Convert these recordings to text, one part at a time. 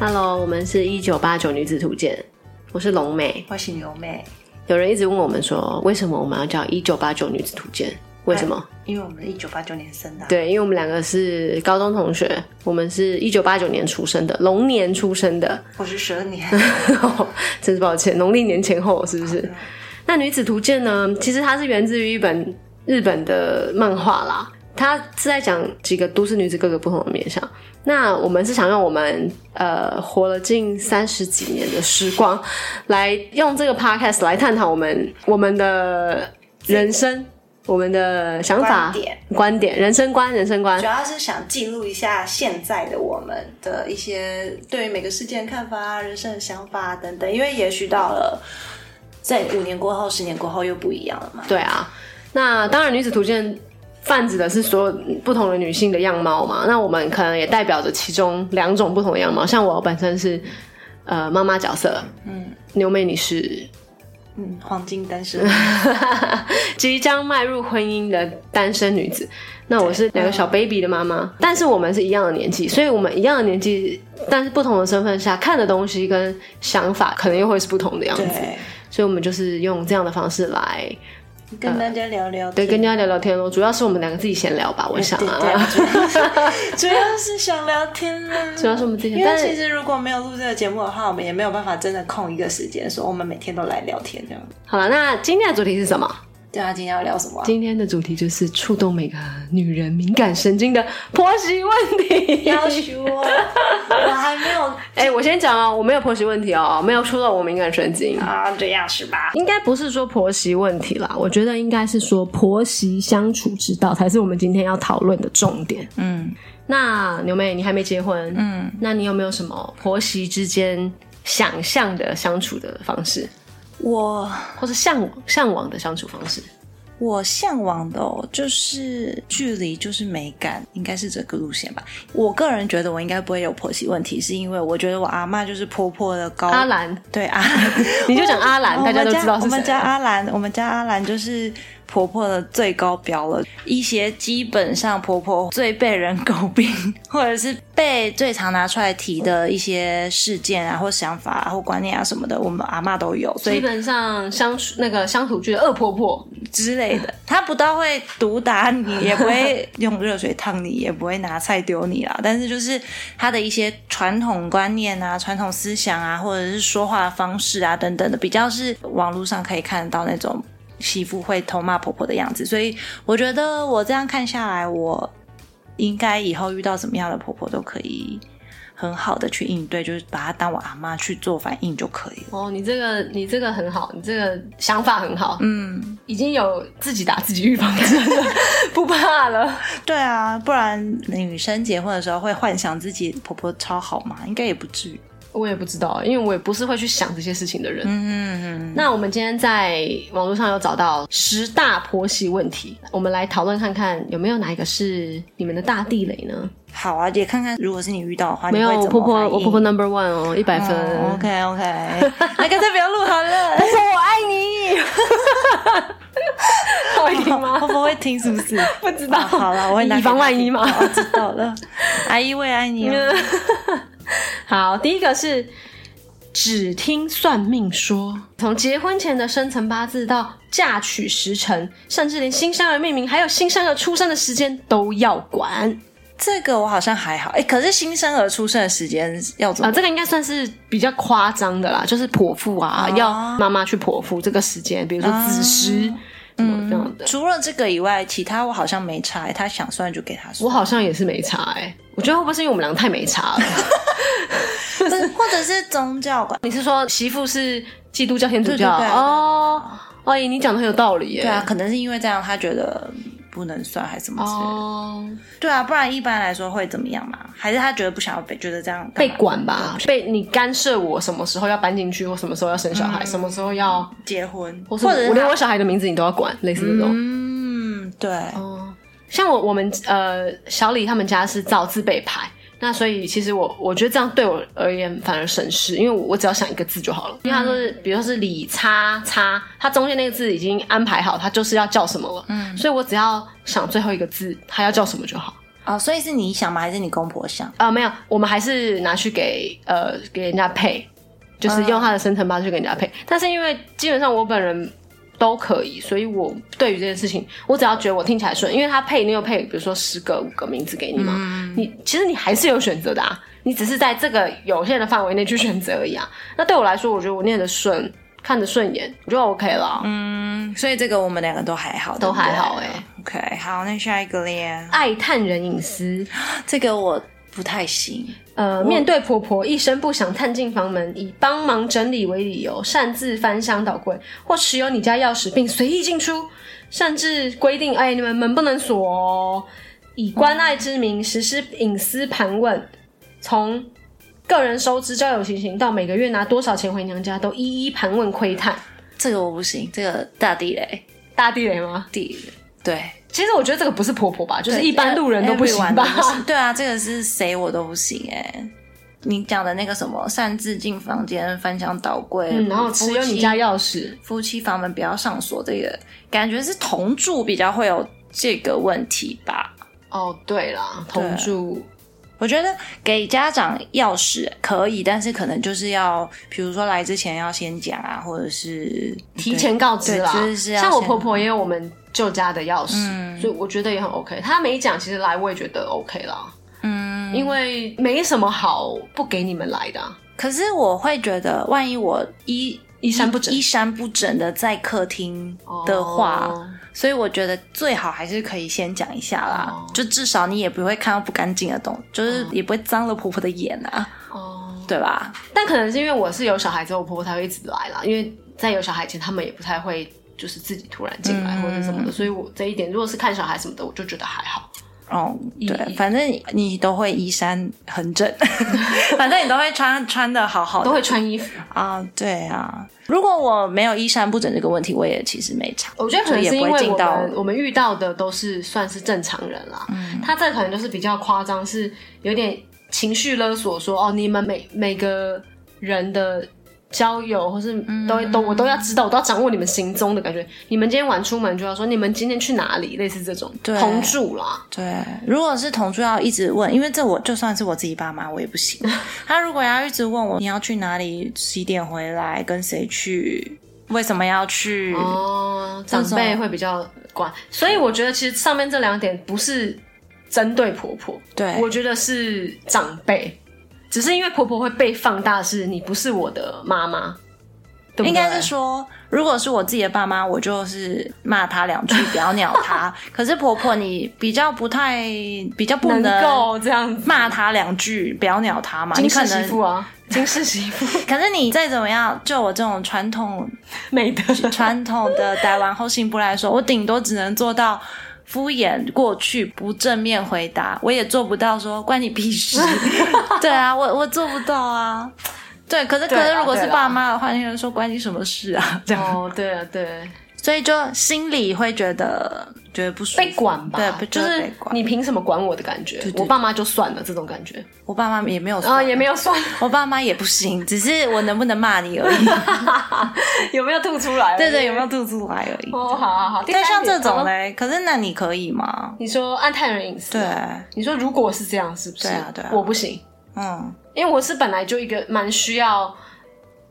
Hello，我们是一九八九女子图鉴，我是龙妹。我是牛妹，有人一直问我们说，为什么我们要叫一九八九女子图鉴？为什么？因为我们一九八九年生的啊、对，因为我们两个是高中同学，我们是一九八九年出生的，龙年出生的，我是十二年，真是抱歉，农历年前后是不是？那女子图鉴呢？其实它是源自于一本日本的漫画啦，它是在讲几个都市女子各个不同的面相。那我们是想用我们呃活了近三十几年的时光，来用这个 podcast 来探讨我们我们的人生、我们的想法、观点观点、人生观、人生观主。要是想记录一下现在的我们的一些对于每个事件的看法啊、人生的想法啊等等，因为也许到了在五年过后、十年过后又不一样了嘛。对啊，那当然，女子图鉴泛指的是所有不同的女性的样貌嘛。那我们可能也代表着其中两种不同的样貌。像我本身是呃妈妈角色，嗯，牛妹你是嗯，黄金单身，即将迈入婚姻的单身女子。那我是两个小 baby 的妈妈，但是我们是一样的年纪，所以我们一样的年纪，但是不同的身份下看的东西跟想法可能又会是不同的样子。所以我们就是用这样的方式来跟大家聊聊天，对跟大家聊聊天咯。主要是我们两个自己闲聊吧，我想对啊。对，主要是 主要是想聊天啦。主要是我们自己，因为但其实如果没有录这个节目的话，我们也没有办法真的空一个时间说我们每天都来聊天这样。好了，那今天的主题是什么？对啊，今天要聊什么啊、今天的主题就是触动每个女人敏感神经的婆媳问题。要求我，我还没有 哎、我先讲哦，我没有婆媳问题哦，没有触动我敏感神经。啊，这样是吧？应该不是说婆媳问题啦，我觉得应该是说婆媳相处之道才是我们今天要讨论的重点。嗯那牛妹，你还没结婚，嗯，那你有没有什么婆媳之间想象的相处的方式，我或是向往向往的相处方式？我向往的哦，就是距离就是美感，应该是这个路线吧。我个人觉得我应该不会有婆媳问题，是因为我觉得我阿妈就是婆婆的高阿兰，对啊，你就讲阿兰，大家都知道。我们家阿兰，我们家阿兰就是婆婆的最高标了。一些基本上婆婆最被人诟病，或者是被最常拿出来提的一些事件啊，或想法啊，或观念啊什么的，我们阿妈都有，所以基本上相处那个乡土剧的恶婆婆，之类的，她不到会毒打你，也不会用热水烫你，也不会拿菜丢你啦。但是就是她的一些传统观念啊、传统思想啊，或者是说话的方式啊等等的，比较是网络上可以看得到那种媳妇会偷骂婆婆的样子。所以我觉得我这样看下来，我应该以后遇到什么样的婆婆都可以很好的去应对，就是把她当我阿妈去做反应就可以了。哦，你这个你这个很好，你这个想法很好，嗯，已经有自己打自己预防针了，不怕了。对啊，不然女生结婚的时候会幻想自己婆婆超好嘛？应该也不至于。我也不知道，因为我也不是会去想这些事情的人。嗯嗯，那我们今天在网络上有找到十大婆媳问题，我们来讨论看看有没有哪一个是你们的大地雷呢？好啊，也看看如果是你遇到的话，没有，我婆婆，我婆婆 number one 哦，一百分。OK OK，那干脆不要录好了。婆婆我爱你。她会听吗？婆婆会听是不是？不知道。好了，我会以防万一嘛。我知道了，阿姨我也爱你哦。好，第一个是只听算命说，从结婚前的生辰八字到嫁娶时辰，甚至连新生儿命名，还有新生儿出生的时间都要管。这个我好像还好，哎，可是新生儿出生的时间要怎啊、么？这个应该算是比较夸张的啦，就是剖腹啊，哦要妈妈去剖腹这个时间，比如说子时。什么这样的，除了这个以外，其他我好像没查，他想算就给他我，好像也是没查哎、我觉得会不会是因为我们俩太没差了？或者是宗教观。你是说媳妇是基督教、天主教？哦，哦，你讲的很有道理耶。对啊，可能是因为这样，他觉得不能算，还是什么之类的。哦，对啊，不然一般来说会怎么样嘛？还是他觉得不想要被，觉得这样被管吧，被你干涉我什么时候要搬进去，或什么时候要生小孩，什么时候要，结婚，或者我连我小孩的名字你都要管，类似这种。嗯，对，哦，像我我们呃小李他们家是造字辈牌。那所以其实我我觉得这样对我而言反而省事，因为我我只要想一个字就好了。因为他说是，比如说是李叉叉，它中间那个字已经安排好，它就是要叫什么了。嗯，所以我只要想最后一个字，它要叫什么就好。哦，所以是你想吗？还是你公婆想？啊、没有，我们还是拿去给呃给人家配，就是用他的生辰八字去给人家配。但是因为基本上我本人都可以，所以我对于这件事情，我只要觉得我听起来顺，因为他配你又配，比如说十个五个名字给你嘛，你其实你还是有选择的啊，你只是在这个有限的范围内去选择而已啊。那对我来说，我觉得我念得顺，看着顺眼，我就 OK 了。嗯，所以这个我们两个都还好，都还好哎、欸 OK，好，那下一个咧，爱探人隐私，这个我不太行。呃，面对婆婆一声不响探进房门，以帮忙整理为理由，擅自翻箱倒柜，或持有你家钥匙并随意进出，甚至规定，哎，你们门不能锁哦，以关爱之名实施隐私盘问，从个人收支、交友情形到每个月拿多少钱回娘家，都一一盘问窥探。这个我不行，这个大地雷，大地雷吗？地雷对，其实我觉得这个不是婆婆吧，就是一般路人都不行吧。对啊，这个是谁我都不行哎、你讲的那个什么擅自进房间、翻箱倒柜，嗯，然后持有你家钥匙，夫妻房门不要上锁，这个感觉是同住比较会有这个问题吧。哦，对啦，同住，我觉得给家长钥匙可以，但是可能就是要，比如说来之前要先讲啊，或者是提前告知啦。对就是要像我婆婆也有我们旧家的钥匙，所以我觉得也很 OK。她没讲，其实来我也觉得 OK 啦。嗯，因为没什么好不给你们来的啊、可是我会觉得，万一我衣衣衫不整衣衫不整的在客厅的话，哦所以我觉得最好还是可以先讲一下啦，哦就至少你也不会看到不干净的东西，就是也不会脏了婆婆的眼啊，哦，对吧？但可能是因为我是有小孩之后，我婆婆才会一直来啦。因为在有小孩前，他们也不太会就是自己突然进来或者什么的，所以我这一点如果是看小孩什么的，我就觉得还好。哦，对，反正你都会衣衫很整，反正你都会穿穿的好好的，都会穿衣服，啊，对啊。如果我没有衣衫不整这个问题，我也其实没差。我觉得可能也不是因为我们我们遇到的都是算是正常人啦，嗯他这可能就是比较夸张，是有点情绪勒索说，哦，你们每每个人的交友或是都、嗯都我都要知道，我都要掌握你们行踪的感觉。你们今天晚出门就要说你们今天去哪里，类似这种对同住啦。对，如果是同住要一直问，因为这我就算是我自己爸妈，我也不行。他如果要一直问我你要去哪里，几点回来，跟谁去，为什么要去？哦，长辈会比较管，所以我觉得其实上面这两点不是针对婆婆，对我觉得是长辈，只是因为婆婆会被放大，是你不是我的妈妈，对不对？应该是说，如果是我自己的爸妈，我就是骂他两句，不要鸟他。可是婆婆，你比较不太，比较不能够这样子骂他两句，不要鸟他嘛。你金氏媳妇啊，金氏媳妇可是你再怎么样，就我这种传统 美德，传统的台湾后信部来说，我顶多只能做到敷衍过去，不正面回答，我也做不到说关你屁事。对啊，我我做不到啊。对，可是可是如果是爸妈的话，那个人说关你什么事啊？这样，哦，对啊，对，所以就心里会觉得觉得不舒服，被管吧，对，就是。你凭什么管我的感觉？对我爸妈就算了，这种感觉我爸妈也没有啊，算，也没有算，我爸妈也不行，只是我能不能骂你而已。有没有吐出来？对对，有没有？吐出来而已。哦，好好好。第但像这种嘞，可是那你可以吗？你说按探人隐私，对，你说如果是这样，是不是？对啊对啊我不行，嗯因为我是本来就一个蛮需要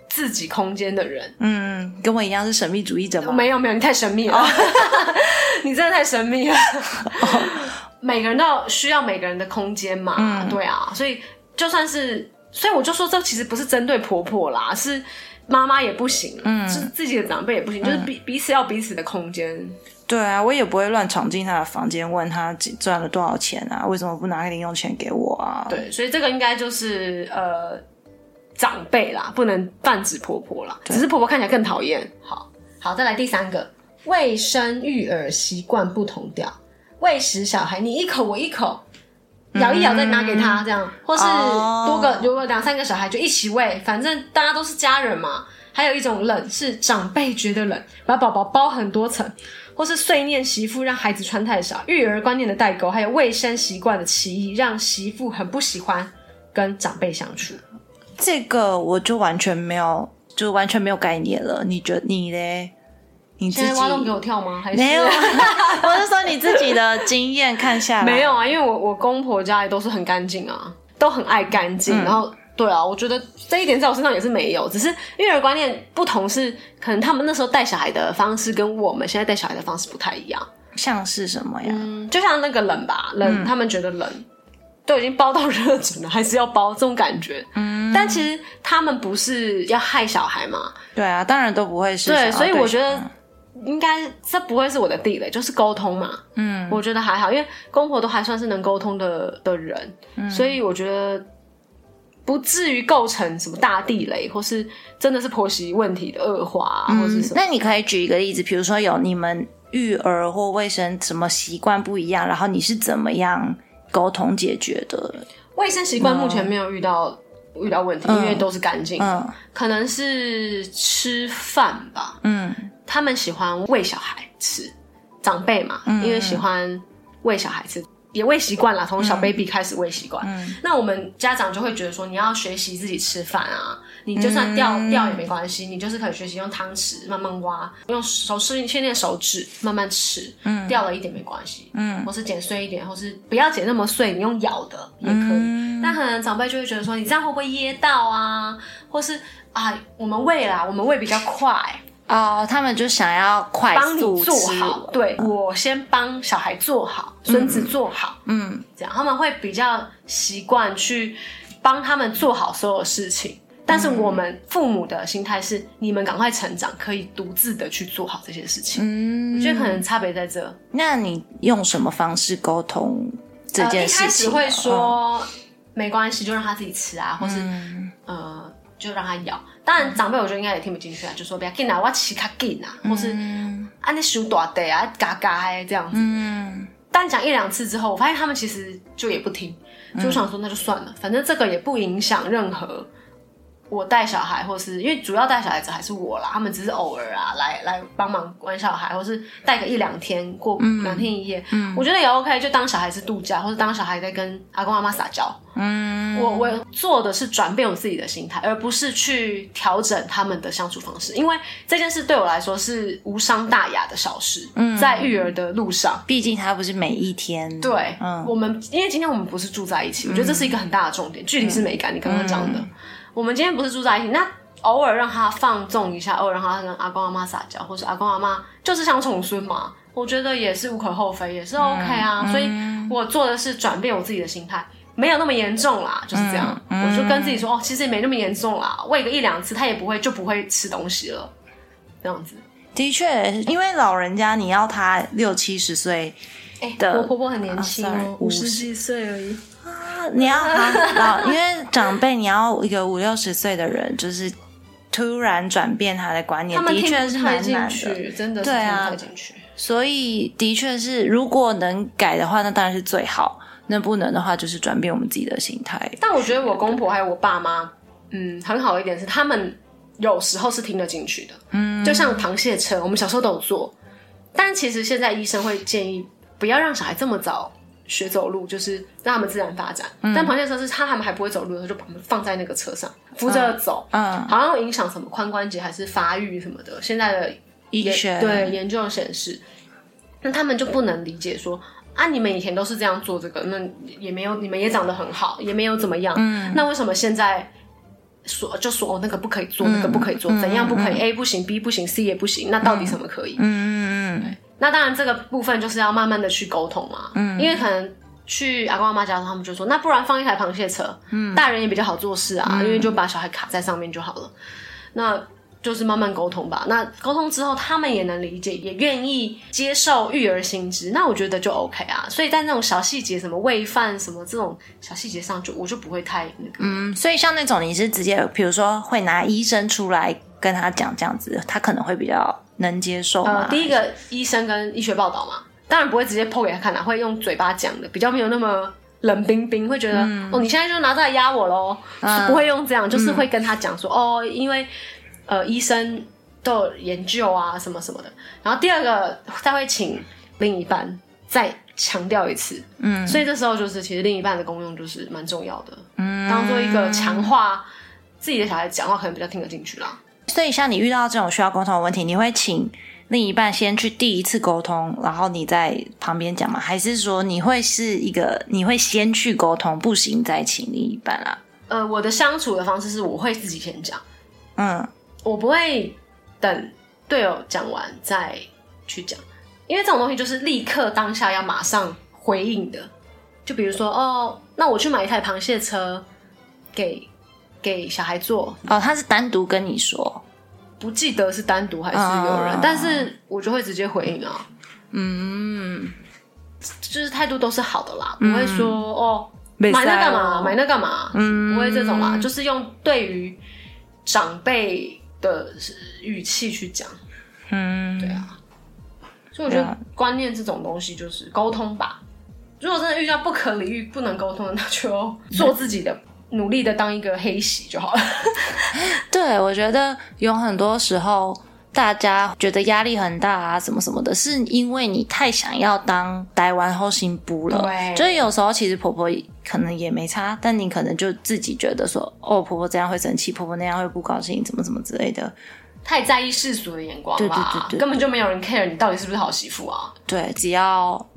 自己空间的人。嗯，跟我一样是神秘主义者吗？没有没有，你太神秘了，你真的太神秘了。每个人都要需要每个人的空间嘛，对啊，所以就算是，所以我就说这其实不是针对婆婆啦，是妈妈也不行，嗯，是自己的长辈也不行，就是彼彼此要彼此的空间。对啊，我也不会乱闯进他的房间问他几赚了多少钱啊，为什么不拿个零用钱给我啊？对，所以这个应该就是呃长辈啦，不能泛指婆婆啦，只是婆婆看起来更讨厌。好，好，再来第三个，卫生育儿习惯不同调，喂食小孩你一口我一口。咬一咬再拿给他，这样，或是哦多个，如果两三个小孩就一起喂，反正大家都是家人嘛。还有一种冷是长辈觉得冷，把宝宝包很多层，或是碎念媳妇让孩子穿太少，育儿观念的代沟，还有卫生习惯的歧义，让媳妇很不喜欢跟长辈相处。这个我就完全没有，就完全没有概念了。你觉得你嘞？你自己现在挖洞给我跳吗？还是没有？我是说你自己的经验看下来，没有啊，因为我我公婆家里都是很干净啊，都很爱干净。然后对啊，我觉得这一点在我身上也是没有，只是育儿观念不同，是可能他们那时候带小孩的方式跟我们现在带小孩的方式不太一样。像是什么呀？嗯，就像那个冷吧，冷，他们觉得冷。都已经包到热枕了，还是要包这种感觉。嗯，但其实他们不是要害小孩嘛？对啊，当然都不会是。对，所以我觉得应该这不会是我的地雷，就是沟通嘛。嗯，我觉得还好，因为公婆都还算是能沟通的的人，所以我觉得不至于构成什么大地雷，或是真的是婆媳问题的恶化，或是什么。那你可以举一个例子，比如说有你们育儿或卫生什么习惯不一样，然后你是怎么样？沟通解决的卫生习惯目前没有遇到遇到问题，因为都是干净。嗯，可能是吃饭吧。嗯，他们喜欢喂小孩吃，长辈嘛，因为喜欢喂小孩吃。也喂习惯了，从小 baby 开始喂习惯。那我们家长就会觉得说，你要学习自己吃饭啊，你就算掉掉也没关系，你就是可以学习用汤匙慢慢挖，用手训训练手指慢慢吃，掉了一点没关系，嗯，或是剪碎一点，或是不要剪那么碎，你用咬的也可以。但可能长辈就会觉得说，你这样会不会噎到啊？或是啊，我们喂啦，我们喂比较快。哦，他们就想要快速做好，对我先帮小孩做好，孙子做好，嗯，这样他们会比较习惯去帮他们做好所有事情。但是我们父母的心态是，你们赶快成长，可以独自的去做好这些事情。嗯，我觉得可能差别在这。那你用什么方式沟通这件事情？一开始会说没关系，就让他自己吃啊，或是呃。就让他咬，当然长辈我觉得应该也听不进去啊，就说不要紧啊，我吃卡紧啊，或是啊你手大的啊，嘎嘎这样子。但讲一两次之后，我发现他们其实就也不听，就想说那就算了，反正这个也不影响任何。我带小孩，或是因为主要带小孩子还是我啦，他们只是偶尔啊来来帮忙管小孩，或是带个一两天过两天一夜，我觉得也 OK，就当小孩子度假，或者当小孩在跟阿公阿妈撒娇。嗯，我我做的是转变我自己的心态，而不是去调整他们的相处方式，因为这件事对我来说是无伤大雅的小事。嗯，在育儿的路上，毕竟他不是每一天。对，嗯，我们因为今天我们不是住在一起，我觉得这是一个很大的重点，距离是美感。你刚刚讲的。我们今天不是住在一起，那偶尔让他放纵一下，偶尔让他跟阿公阿妈撒娇，或是阿公阿妈就是像宠孙嘛，我觉得也是无可厚非，也是 OK 啊。所以我做的是转变我自己的心态，没有那么严重啦，就是这样。我就跟自己说，哦，其实也没那么严重啦，喂个一两次，他也不会就不会吃东西了，这样子。的确，因为老人家你要他六七十岁，的，我婆婆很年轻，五十几岁而已。你要好，因为长辈你要一个五六十岁的人，就是突然转变他的观念，的确是蛮难的，真的对啊。所以的确是，如果能改的话，那当然是最好；那不能的话，就是转变我们自己的心态。但我觉得我公婆还有我爸妈，嗯，很好一点是，他们有时候是听得进去的。嗯，就像螃蟹车，我们小时候都有做，但其实现在医生会建议不要让小孩这么早。学走路就是让他们自然发展，但螃蟹车是他他们还不会走路的时候，就把他们放在那个车上扶着走，嗯，好像影响什么髋关节还是发育什么的。现在的医学对研究显示，那他们就不能理解说啊，你们以前都是这样做这个，那也没有你们也长得很好，也没有怎么样，嗯，那为什么现在说就说哦那个不可以做，那个不可以做，怎样不可以？A 不行，B 不行，C 也不行，那到底什么可以？嗯嗯嗯。那当然，这个部分就是要慢慢的去沟通嘛。嗯，因为可能去阿公阿妈家，他们就说，那不然放一台螃蟹车，嗯，大人也比较好做事啊，因为就把小孩卡在上面就好了。那就是慢慢沟通吧。那沟通之后，他们也能理解，也愿意接受育儿心知，那我觉得就 OK 啊。所以在那种小细节，什么喂饭什么这种小细节上，就我就不会太那个。嗯，所以像那种你是直接，比如说会拿医生出来跟他讲这样子，他可能会比较。能接受吗？第一个医生跟医学报道嘛，当然不会直接剖给他看啦，会用嘴巴讲的，比较没有那么冷冰冰，会觉得哦，你现在就拿这来压我喽，不会用这样，就是会跟他讲说哦，因为呃医生都有研究啊什么什么的。然后第二个他会请另一半再强调一次，嗯，所以这时候就是其实另一半的功用就是蛮重要的，嗯，当做一个强化自己的小孩讲话可能比较听得进去啦。所以，像你遇到这种需要沟通的问题，你会请另一半先去第一次沟通，然后你在旁边讲吗？还是说你会是一个你会先去沟通，不行再请另一半啊？呃，我的相处的方式是我会自己先讲，嗯我不会等队友讲完再去讲，因为这种东西就是立刻当下要马上回应的。就比如说，哦，那我去买一台螃蟹车给给小孩做，哦，他是单独跟你说，不记得是单独还是有人，嗯但是我就会直接回应啊，嗯，就是态度都是好的啦，不会说、哦买买那干嘛，买那干嘛，嗯。不会这种啦，就是用对于长辈的语气去讲。嗯，对啊，所以我觉得观念这种东西就是沟通吧。如果真的遇到不可理喻、不能沟通的，那就做自己的，努力的当一个黑喜就好了。对，我觉得有很多时候大家觉得压力很大啊，什么什么的，是因为你太想要当台湾后心不了。对就是有时候其实婆婆可能也没差，但你可能就自己觉得说，哦，婆婆这样会生气，婆婆那样会不高兴，怎么怎么之类的。太在意世俗的眼光对对啦，对对根本就没有人 care 你到底是不是好媳妇啊。对，只要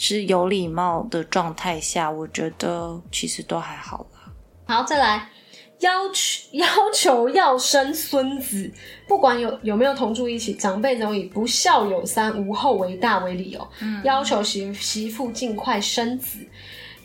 是有礼貌的状态下，我觉得其实都还好啦。好，再来要求 要求要生孙子，不管有有没有同住一起，长辈总以不孝有三，无后为大为理由，要求媳媳妇尽快生子。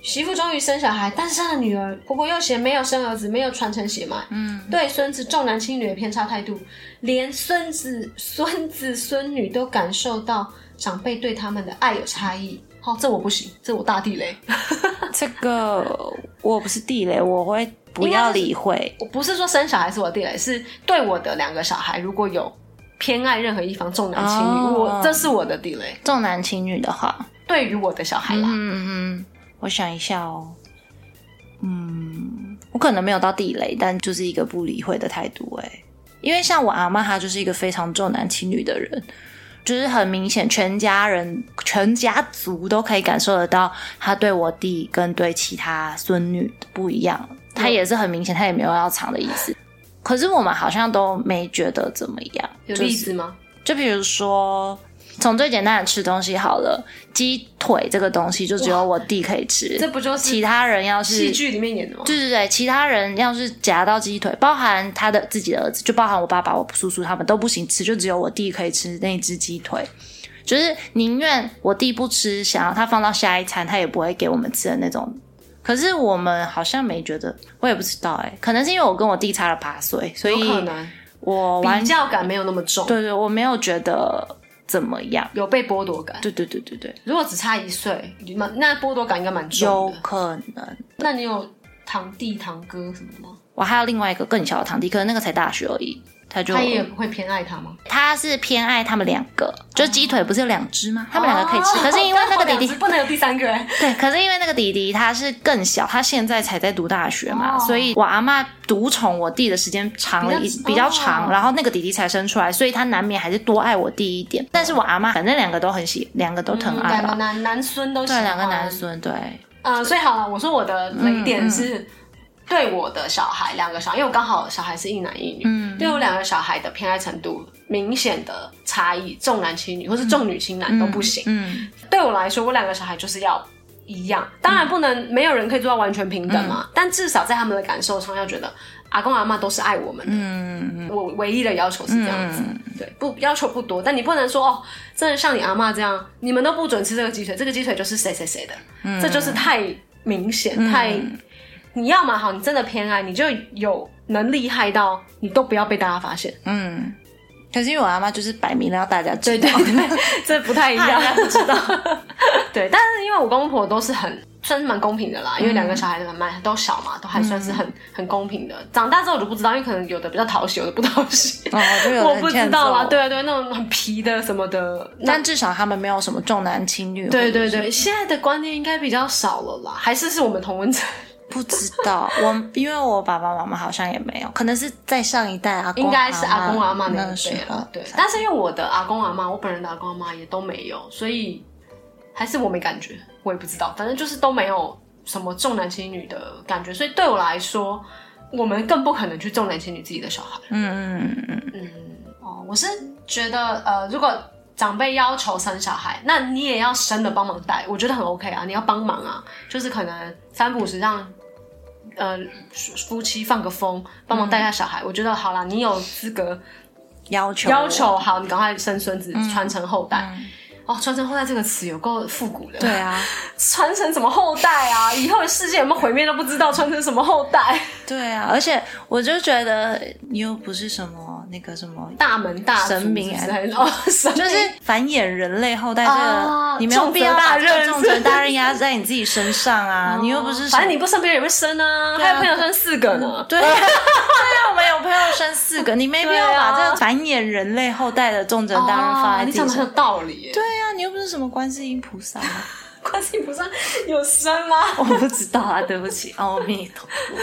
媳妇终于生小孩，但生了女儿，婆婆又嫌没有生儿子，没有传承血脉，嗯，对孙子重男轻女的偏差态度，连孙子、孙子、孙女都感受到长辈对他们的爱有差异。好、这我不行，这我大地雷。这个我不是地雷，我会不要理会。我不是说生小孩是我的地雷，是对我的两个小孩如果有偏爱任何一方重男轻女，哦我这是我的地雷。重男轻女的话，对于我的小孩啦，嗯嗯，我想一下哦，嗯，我可能没有到地雷，但就是一个不理会的态度哎。因为像我阿妈，她就是一个非常重男轻女的人，就是很明显，全家人、全家族都可以感受得到，他对我弟跟对其他孙女不一样。他也是很明显，他也没有要藏的意思。可是我们好像都没觉得怎么样。有就是例子吗？就比如说，从最简单的吃东西好了，鸡腿这个东西就只有我弟可以吃，这不就是其他人要是戏剧里面演的吗？对对对，其他人要是夹到鸡腿，包含他的自己的儿子，就包含我爸爸、我叔叔他们都不行吃，就只有我弟可以吃那只鸡腿。就是宁愿我弟不吃，想要他放到下一餐，他也不会给我们吃的那种。可是我们好像没觉得，我也不知道哎、可能是因为我跟我弟差了八岁，所有可以能我完比较感没有那么重，对对，我没有觉得怎么样。有被剥夺感。对对对对对，如果只差一岁，蛮那剥夺感应该蛮重有。可能。那你有堂弟堂哥什么的吗？我还有另外一个更小的堂弟，可能那个才大学而已，他就他也会偏爱他吗？他是偏爱他们两个，就是鸡腿不是有两只吗？他们两个可以吃，可是因为那个弟弟 哦不能有第三个人。对，可是因为那个弟弟他是更小，他现在才在读大学嘛，哦所以我阿妈独宠我弟的时间长了一比较比较长，哦然后那个弟弟才生出来，所以他难免还是多爱我弟一点。但是我阿妈反正两个都很喜，两个都疼爱两个。男男孙都喜对，欢两个男。孙，对，呃，所以好了，我说我的雷点嗯是对我的小孩，两个小孩，因为我刚好小孩是一男一女，嗯对我两个小孩的偏爱程度明显的差异，重男轻女或是重女轻男都不行。嗯，对我来说，我两个小孩就是要一样，当然不能没有人可以做到完全平等嗯嘛，但至少在他们的感受上要觉得阿公阿妈都是爱我们的。嗯，我唯一的要求是这样子，对，不要求不多，但你不能说哦，真的像你阿妈这样，你们都不准吃这个鸡腿，这个鸡腿就是谁谁谁的，嗯这就是太明显，太你要嘛好，你真的偏爱，你就有能厉害到你都不要被大家发现，嗯。可是因为我阿妈就是摆明了要大家知道，对对对，这不太一样人，家不知道。对，但是因为我公婆都是很算是蛮公平的啦，因为两个小孩子蛮都小嘛，都还算是很、很公平的。长大之后我就不知道，因为可能有的比较讨喜，有的不讨喜。哦，我不知道啦，对啊对，那种很皮的什么的，但至少他们没有什么重男轻女。对对对，现在的观念应该比较少了啦，还是是我们同温层，不知道，我 因为我爸爸妈妈好像也没有，可能是在上一代阿公应该是阿公阿妈那那个时候一辈了。对，但是因为我的阿公阿妈，我本人的阿公阿妈也都没有，所以还是我没感觉，我也不知道，反正就是都没有什么重男轻女的感觉，所以对我来说，我们更不可能去重男轻女自己的小孩。嗯嗯嗯嗯嗯，哦，我是觉得，呃，如果长辈要求生小孩，那你也要生的帮忙带，我觉得很 OK 啊，你要帮忙啊，就是可能三不五时让呃夫妻放个风，帮忙带一下小孩，我觉得好啦，你有资格要求要求好，你赶快生孙子，传承后代。哦，传承后代这个词有够复古的。对啊，传承什么后代啊？以后的世界有没有毁灭都不知道，传承什么后代？对啊，而且我就觉得你又不是什么那个什么大门大神明还是哦，就是繁衍人类后代这个，啊你没有必要把这个重责大任压在你自己身上啊！你又不是反正你不生别人也会生啊，还有朋友生四个呢。对啊，对啊，我们有朋友生四个，你没必要把这个繁衍人类后代的重责大任放在自己身上。讲的很有道理耶。对啊，你又不是什么观世音菩萨，观世音菩萨有生吗？我不知道啊，对不起，阿弥陀佛。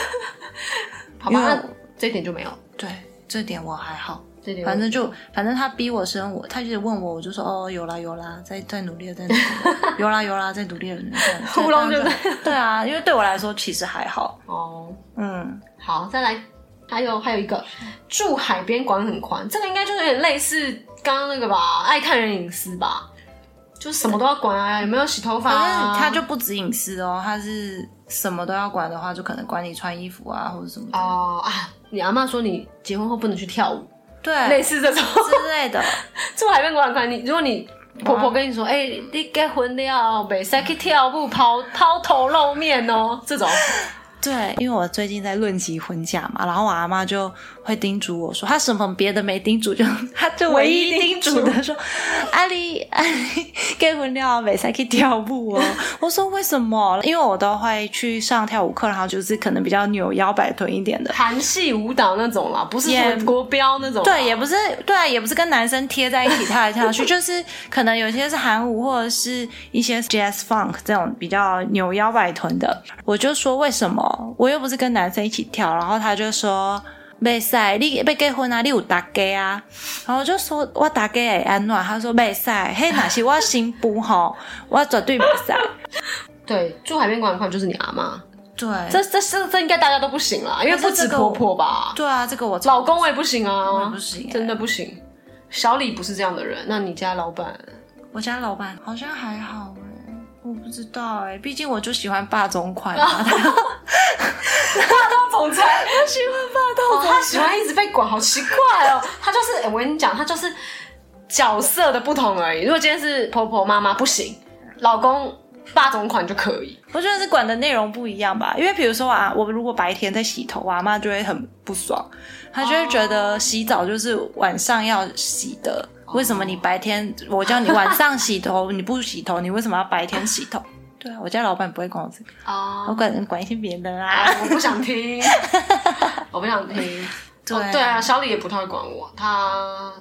好吧，那这一点就没有。对，这点我还好。这点反正就反正他逼我生我，他就是问我，我就说哦有啦有啦，在在努力的在努力地，有啦有啦在努力的。在糊弄就这样对啊，因为对我来说其实还好，哦，嗯，好，再来，还有还有一个住海边管很宽，这个应该就是有点类似刚刚那个吧，爱看人隐私吧，就是什么都要管啊，有没有洗头发反啊？正他就不止隐私哦，他是什么都要管的话，就可能管你穿衣服啊或者什么，哦啊，你阿妈说你结婚后不能去跳舞，对类对似这种之类的。住海边管很宽。你如果你婆婆跟你说，哎、你结婚了，别再去跳舞，抛抛头露面哦，这种 对，因为我最近在论及婚嫁嘛，然后我阿妈就会叮嘱我说，他什么别的没叮嘱，就 他就唯一叮嘱的说，阿丽阿丽结婚了，没才可以跳舞哦。我说为什么？因为我都会去上跳舞课，然后就是可能比较扭腰摆臀一点的。韩系舞蹈那种啦，不是国标那种啦。对，也不是对啊，也不是跟男生贴在一起跳来跳去，就是可能有些是韩舞或者是一些 jazz funk 这种比较扭腰摆臀的。我就说为什么？我又不是跟男生一起跳，然后他就说。没赛，你要结婚啊？你有大家啊？然后我就说，我大家会安怎？他说袂使，嘿，那是我新妇吼，我绝对袂使。对，住海边管很宽就是你阿妈，对，这这这这应该大家都不行啦，因为不止婆婆吧，对啊，这个我老公我也不行啊，我也不行欸真的不行。小李不是这样的人，那你家老板我家老板好像还好哎、我不知道哎、毕竟我就喜欢霸总款嘛。总裁，我喜欢霸哦，他喜欢一直被管，好奇怪哦。他就是，欸我跟你讲，他就是角色的不同而已。如果今天是婆婆妈妈不行，老公霸总款就可以。我觉得是管的内容不一样吧，因为比如说啊，我如果白天在洗头，我阿妈就会很不爽，她就会觉得洗澡就是晚上要洗的，为什么你白天我叫你晚上洗头，你不洗头，你为什么要白天洗头？对啊，我家老板不会管我这个，啊我管管一些别的啦。啊，我不想听，我不想听。对哦对啊，小李也不太会管我，他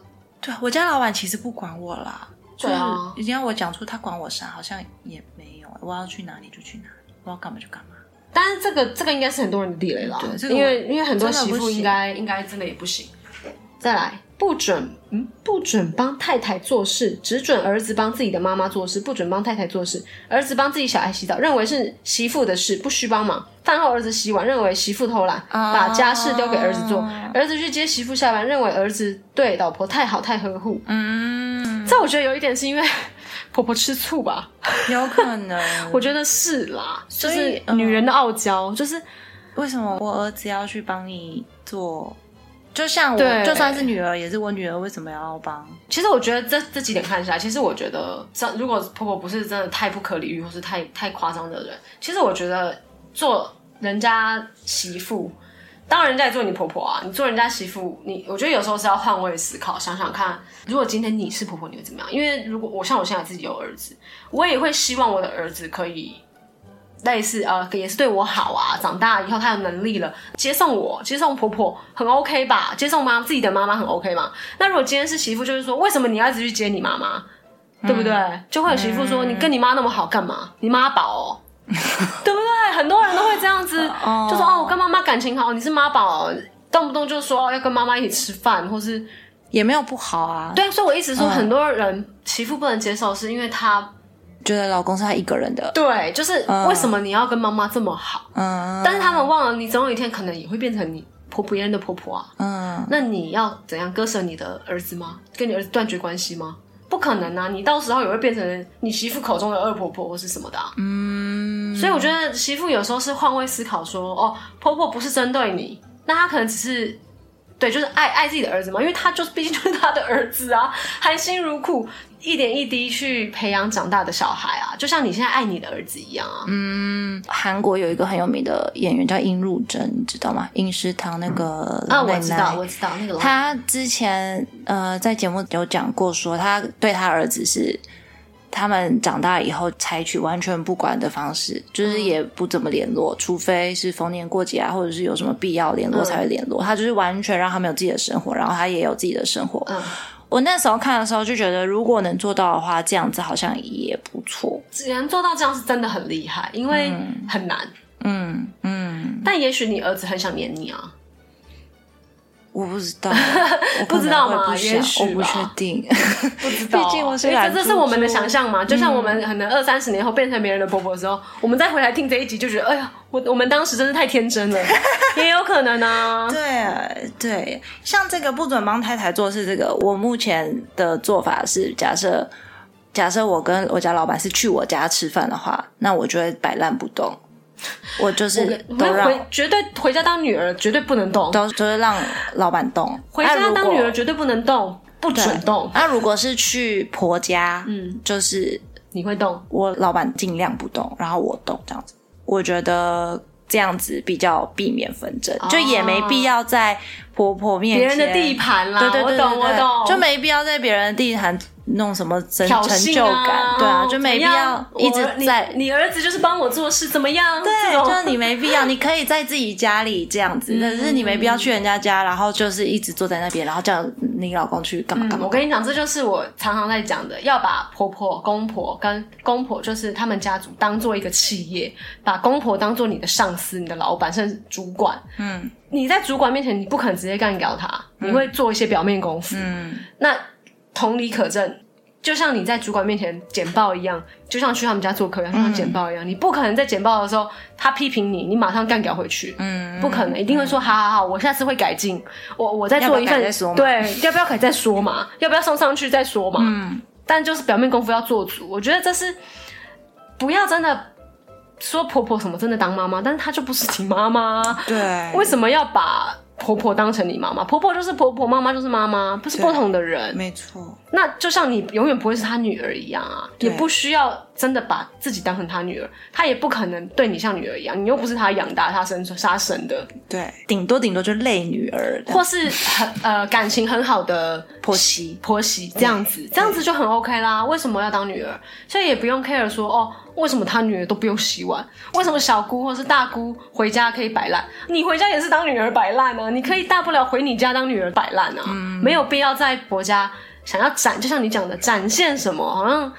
对啊，我家老板其实不管我啦，对啊就是你要我讲出他管我啥，好像也没有。我要去哪里就去哪里，我要干嘛就干嘛。但是这个这个应该是很多人的地雷啦，对这个因为因为很多媳妇应该应该真的也不行。再来，不准嗯不准帮太太做事，只准儿子帮自己的妈妈做事，不准帮太太做事。儿子帮自己小孩洗澡，认为是媳妇的事，不需帮忙。饭后儿子洗碗，认为媳妇偷懒，把家事丢给儿子做。儿子去接媳妇下班，认为儿子对老婆太好太呵护。嗯，这我觉得有一点是因为婆婆吃醋吧，有可能。我觉得是啦，就是女人的傲娇，就是为什么我儿子要去帮你做？就像我，就算是女儿，也是我女儿，为什么要帮？其实我觉得这这几点看下来，其实我觉得，这如果婆婆不是真的太不可理喻或是太太夸张的人，其实我觉得做人家媳妇，当然人家也做你婆婆啊，你做人家媳妇，你我觉得有时候是要换位思考，想想看，如果今天你是婆婆，你会怎么样？因为如果我像我现在自己有儿子，我也会希望我的儿子可以。类似呃，也是对我好啊。长大以后他有能力了，接送我，接送婆婆很 OK 吧？接送妈自己的妈妈很 OK 嘛？那如果今天是媳妇，就是说为什么你要一直去接你妈妈，对不对？就会有媳妇说、你跟你妈那么好干嘛？你妈宝哦，对不对？很多人都会这样子，哦就说哦，我跟妈妈感情好，你是妈宝，动不动就说要跟妈妈一起吃饭，或是也没有不好啊。对，所以我一直说很多人媳妇不能接受，是因为她觉得老公是他一个人的。对，就是为什么你要跟妈妈这么好？嗯但是他们忘了，你总有一天可能也会变成你婆别人的婆婆啊。嗯，那你要怎样割舍你的儿子吗？跟你儿子断绝关系吗？不可能啊！你到时候也会变成你媳妇口中的二婆婆或是什么的、啊。嗯，所以我觉得媳妇有时候是换位思考说，哦，婆婆不是针对你，那她可能只是。对，就是爱爱自己的儿子嘛，因为他就是毕竟就是他的儿子啊，含辛茹苦一点一滴去培养长大的小孩啊，就像你现在爱你的儿子一样啊。嗯，韩国有一个很有名的演员叫殷入珍，你知道吗？殷师堂那个啊，我知道，我知道那个他之前呃在节目有讲过说，他对他儿子是他们长大以后采取完全不管的方式，就是也不怎么联络，除非是逢年过节啊，或者是有什么必要联络才会联络。他就是完全让他们有自己的生活，然后他也有自己的生活。嗯，我那时候看的时候就觉得，如果能做到的话，这样子好像也不错。只能做到这样是真的很厉害，因为很难。嗯嗯，但也许你儿子很想黏你啊，我不知道，我不知道吗我不确定。不知道啊。毕竟我是因为这这是我们的猪猪想象嘛，就像我们可能二三十年后变成别人的婆婆的时候，我们再回来听这一集，就觉得哎呀，我我们当时真是太天真了，也有可能啊。对对，像这个不准帮太太做事，这个我目前的做法是，假设假设我跟我家老板是去我家吃饭的话，那我就会摆烂不动，我就是我都让回绝对回家当女儿，绝对不能动。都都是让老板动。回家当女儿绝对不能动，不准动。那如果是去婆家，嗯，就是你会动，我老板尽量不动，然后我动这样子，我觉得这样子比较避免纷争，就也没必要在婆婆面前别人的地盘啦。对对对对我懂，我懂，就没必要在别人的地盘弄什么成挑成就感，啊，对啊，就没必要一直在。你儿子就是帮我做事，怎么样？对，就是你没必要，你可以在自己家里这样子，但是你没必要去人家家，然后就是一直坐在那边，然后叫你老公去干嘛干嘛。嗯我跟你讲，这就是我常常在讲的，要把婆婆、公婆跟公婆，就是他们家族当做一个企业，把公婆当做你的上司、你的老板，甚至主管。嗯你在主管面前，你不可能直接干掉他，你会做一些表面功夫。嗯，那同理可证，就像你在主管面前简报一样，就像去他们家做客一样，就像简报一样，你不可能在简报的时候他批评你，你马上干掉回去。嗯，不可能，一定会说好好好，我下次会改进，我我再做一份对，要不要改再说嘛，要不要送上去再说嘛。嗯，但就是表面功夫要做足，我觉得这是不要真的说婆婆什么真的当妈妈，但是她就不是你妈妈，对，为什么要把婆婆当成你妈妈？婆婆就是婆婆，妈妈就是妈妈，不是不同的人。没错，那就像你永远不会是她女儿一样啊，对也不需要真的把自己当成他女儿，他也不可能对你像女儿一样，你又不是他养大、他生、他生的。对，顶多顶多就累女儿或是很呃感情很好的婆媳，婆媳这样子，这样子就很 OK 啦。为什么要当女儿？所以也不用 care 说哦，为什么他女儿都不用洗碗？为什么小姑或是大姑回家可以摆烂？你回家也是当女儿摆烂啊！你可以大不了回你家当女儿摆烂啊，没有必要在婆家想要展，就像你讲的展现什么，好像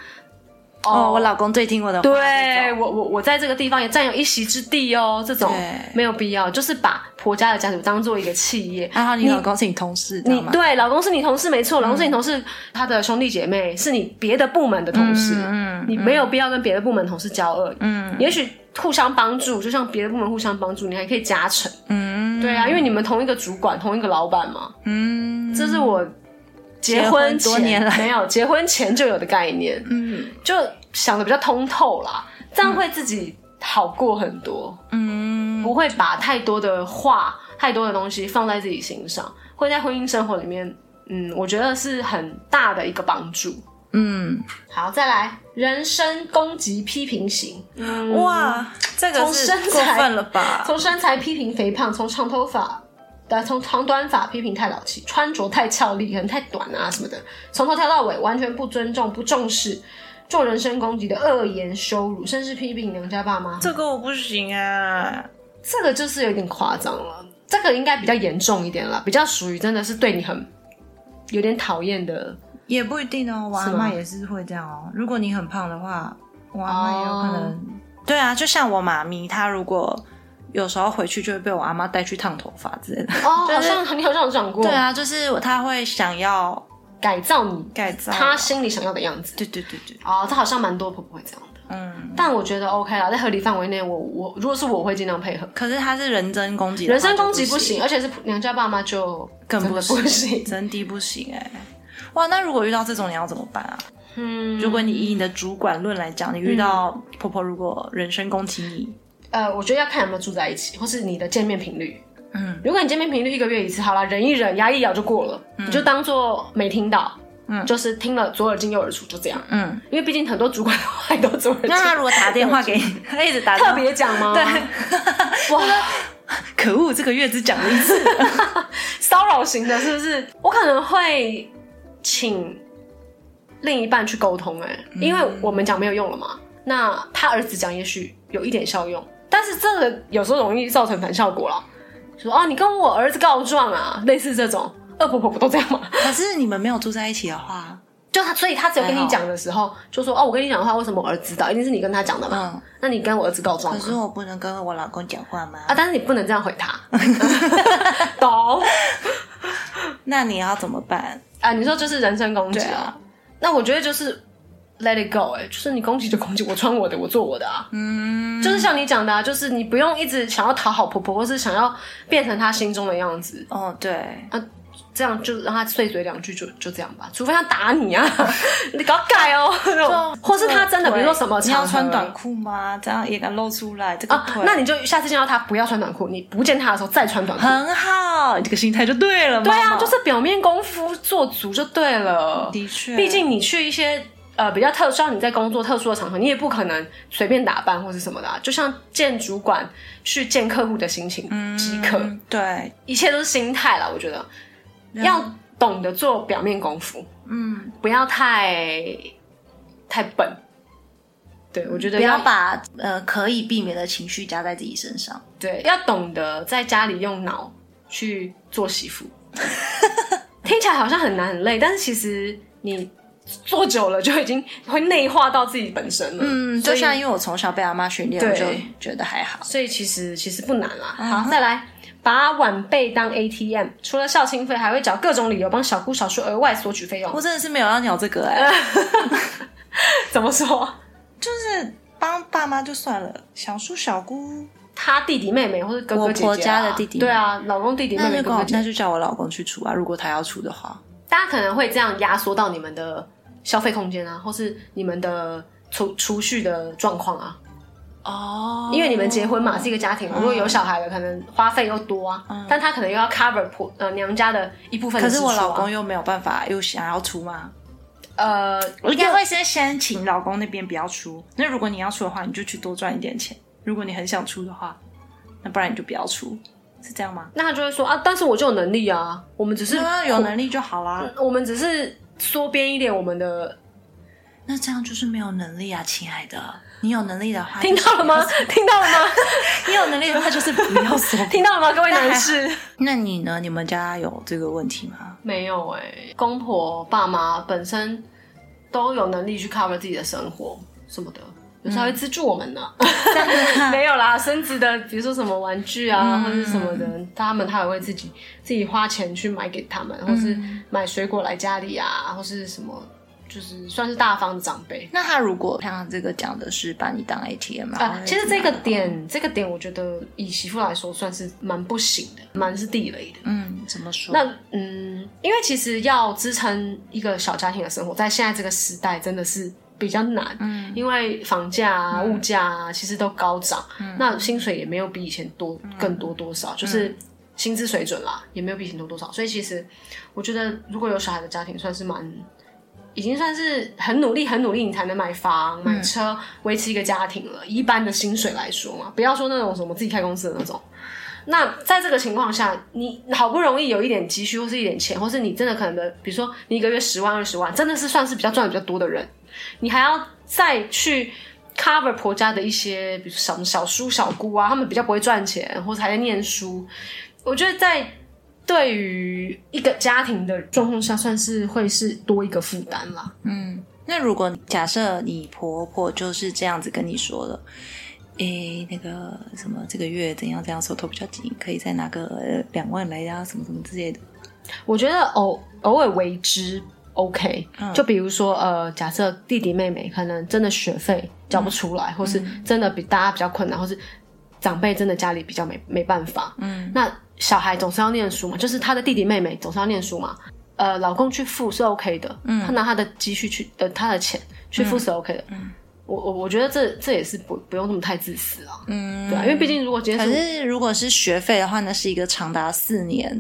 哦，我老公最听我的话，对我我我在这个地方也占有一席之地哦，这种没有必要，就是把婆家的家族当做一个企业，然后你老公是你同事？你对老公是你同事没错，老公是你同事，他的兄弟姐妹是你别的部门的同事，嗯你没有必要跟别的部门同事交恶，嗯，也许互相帮助，就像别的部门互相帮助，你还可以加成，嗯，对啊，因为你们同一个主管，同一个老板嘛，嗯，这是我结结婚婚多前年来。没有结婚前就有的概念，嗯。就想的比较通透啦，这样会自己好过很多，嗯，不会把太多的话、太多的东西放在自己心上，会在婚姻生活里面，嗯，我觉得是很大的一个帮助。嗯，好，再来，人身攻击批评型，嗯，哇，这个从是过分了吧？从身材批评肥胖，从长头发。呃，从长短发批评太老气，穿着太俏丽，可能太短啊什么的，从头跳到尾，完全不尊重、不重视，做人身攻击的恶言羞辱，甚至批评娘家爸妈，这个我不行啊，这个就是有点夸张了。这个应该比较严重一点了，比较属于真的是对你很有点讨厌的。也不一定哦。我阿妈也是会这样哦。如果你很胖的话，我阿妈也有可能。对啊，就像我妈咪，她如果有时候回去就会被我阿妈带去烫头发之类的。哦，就是好像你好像有讲过，对，啊，就是她会想要改造你改造他心里想要的样子。对对对对，哦，这好像蛮多婆婆会这样的，嗯。但我觉得 OK 啦，在合理范围内，我我如果是我会尽量配合。可是他是人身攻击人身攻击不行，而且是娘家爸妈就更不行。真的不行哎、哇，那如果遇到这种，你要怎么办啊？嗯，如果你以你的主管论来讲，你遇到婆婆如果人身攻击你，呃，我觉得要看有没有住在一起，或是你的见面频率。嗯，如果你见面频率一个月一次，好了，忍一忍，牙一咬就过了，你就当做没听到，嗯就是听了左耳进右耳出，就这样。嗯，因为毕竟很多主管的话都左耳进，那他如果打电话给你，他一直打特话，别讲吗？对，哇，可恶，这个月只讲了一次。骚扰型的，是不是？我可能会请另一半去沟通、哎、因为我们讲没有用了嘛，那他儿子讲也许有一点效用，但是这个有时候容易造成反效果啦。说啊，你跟我儿子告状啊，类似这种，恶婆婆不都这样吗？可是你们没有住在一起的话，就他，所以他只有跟你讲的时候，就说哦，我跟你讲的话，为什么我儿子知道？一定是你跟他讲的嘛？嗯，那你跟我儿子告状可吗？是我不能跟我老公讲话吗？啊，但是你不能这样回他，懂？那你要怎么办？啊，你说就是人身攻击啊？那我觉得就是 let it go，哎、就是你攻击就攻击，我穿我的，我做我的啊。嗯，就是像你讲的、啊，就是你不用一直想要讨好婆婆，或是想要变成她心中的样子，哦，对，这样就让她碎嘴两句就就这样吧。除非她打你啊，你搞改哦，那种或是她真的，比如说什么你要穿短裤吗？这样也敢露出来这个啊？，那你就下次见到她不要穿短裤，你不见她的时候再穿短裤。很好，你这个心态就对了。对啊，就是表面功夫做足就对了。的确，毕竟你去一些呃比较特殊，你在工作特殊的场合，你也不可能随便打扮或是什么的、啊。就像见主管去见客户的心情即可，嗯对，一切都是心态啦。我觉得要懂得做表面功夫，嗯，不要太太笨。对，我觉得不要把呃可以避免的情绪加在自己身上。对要懂得在家里用脑去做媳妇。听起来好像很难很累，但是其实你做久了就已经会内化到自己本身了。嗯，就像因为我从小被阿妈训练，我就觉得还好。所以其实其实不难啦。好，再来。把晚辈当 ATM，除了孝亲费，还会找各种理由帮小姑小叔额外索取费用我。真的是没有要鸟这个哎、怎么说？就是帮爸妈就算了，小叔小姑，他弟弟妹妹或者哥哥姐姐、啊，我婆家的弟弟对啊，老公弟弟妹妹哥哥姐姐那就叫我老公去出啊，如果他要出的话。大家可能会这样压缩到你们的消费空间啊，或是你们的储储蓄的状况啊。哦因为你们结婚嘛，是一个家庭嘛，如果有小孩了，可能花费又多啊，但他可能又要 cover 婆呃娘家的一部分的可是我老公又没有办法，又想要出吗？呃，我应该会先先请老公那边不要出。那如果你要出的话，你就去多赚一点钱；如果你很想出的话，那不然你就不要出，是这样吗？那他就会说啊，但是我就有能力啊，我们只是那有能力就好啦。我们只是缩编一点我们的，那这样就是没有能力啊，亲爱的。你有能力的话，听到了吗？听到了吗？你有能力的话，就是不要说。听到了吗，各位男士？那你呢？你们家有这个问题吗？没有哎、公婆爸妈本身都有能力去 cover 自己的生活什么的，还会资助我们呢。没有啦，孙子的，比如说什么玩具啊，或者是什么的，他们他也会自己自己花钱去买给他们，或是买水果来家里啊，或是什么，就是算是大方的长辈。那他如果像这个讲的是把你当 ATM 啊啊，，其实这个点，这个点，我觉得以媳妇来说，算是蛮不行的，蛮是地雷的。嗯，怎么说？那嗯，因为其实要支撑一个小家庭的生活，在现在这个时代真的是比较难。嗯，因为房价啊、物价啊，其实都高涨，那薪水也没有比以前多更多多少，就是薪资水准啦，也没有比以前多多少。所以其实我觉得，如果有小孩的家庭，算是蛮。已经算是很努力、很努力，你才能买房、买车，维持一个家庭了。一般的薪水来说嘛，不要说那种什么自己开公司的那种，那在这个情况下，你好不容易有一点积蓄，或是一点钱，或是你真的可能的，比如说你一个月十万、二十万，真的是算是比较赚的比较多的人，你还要再去 cover 婆家的一些，比如说小小叔、小姑啊，他们比较不会赚钱，或者还在念书。我觉得在对于一个家庭的状况下，算是会是多一个负担啦。嗯那如果假设你婆婆就是这样子跟你说了，诶，那个什么，这个月怎样怎样，手头比较紧，可以再拿个呃两万来呀，什么什么之类的。我觉得偶偶尔为之 OK，、就比如说呃，假设弟弟妹妹可能真的学费交不出来，或是真的比大家比较困难，或是长辈真的家里比较没没办法，嗯，那小孩总是要念书嘛，就是他的弟弟妹妹总是要念书嘛。呃老公去付是 OK 的，嗯，他拿他的积蓄去呃他的钱去付是 OK 的，嗯，我我我觉得这这也是不不用那么太自私啊，嗯，对啊，因为毕竟如果今天可是如果是学费的话，那是一个长达四年，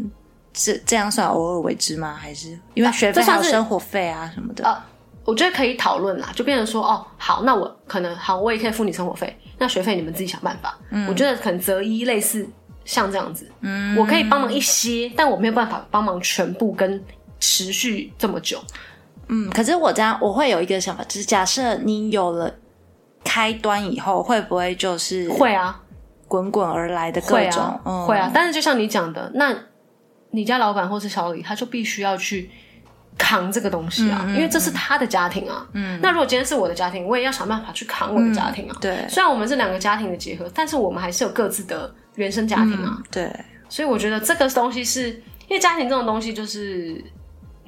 是这样算偶尔为之吗？还是因为学费还有生活费啊什么的？啊，我觉得可以讨论啦，就变成说哦，好，那我可能好，我也可以付你生活费，那学费你们自己想办法。嗯，我觉得可能择一类似像这样子，嗯，我可以帮忙一些，但我没有办法帮忙全部跟持续这么久。嗯，可是我这样我会有一个想法，就是假设你有了开端以后，会不会就是会啊，滚滚而来的各会种啊，会啊。但是就像你讲的，那你家老板或是小李，他就必须要去扛这个东西啊，因为这是他的家庭啊。嗯，那如果今天是我的家庭，我也要想办法去扛我的家庭啊。对，虽然我们是两个家庭的结合，但是我们还是有各自的原生家庭啊。对，所以我觉得这个东西是因为家庭这种东西就是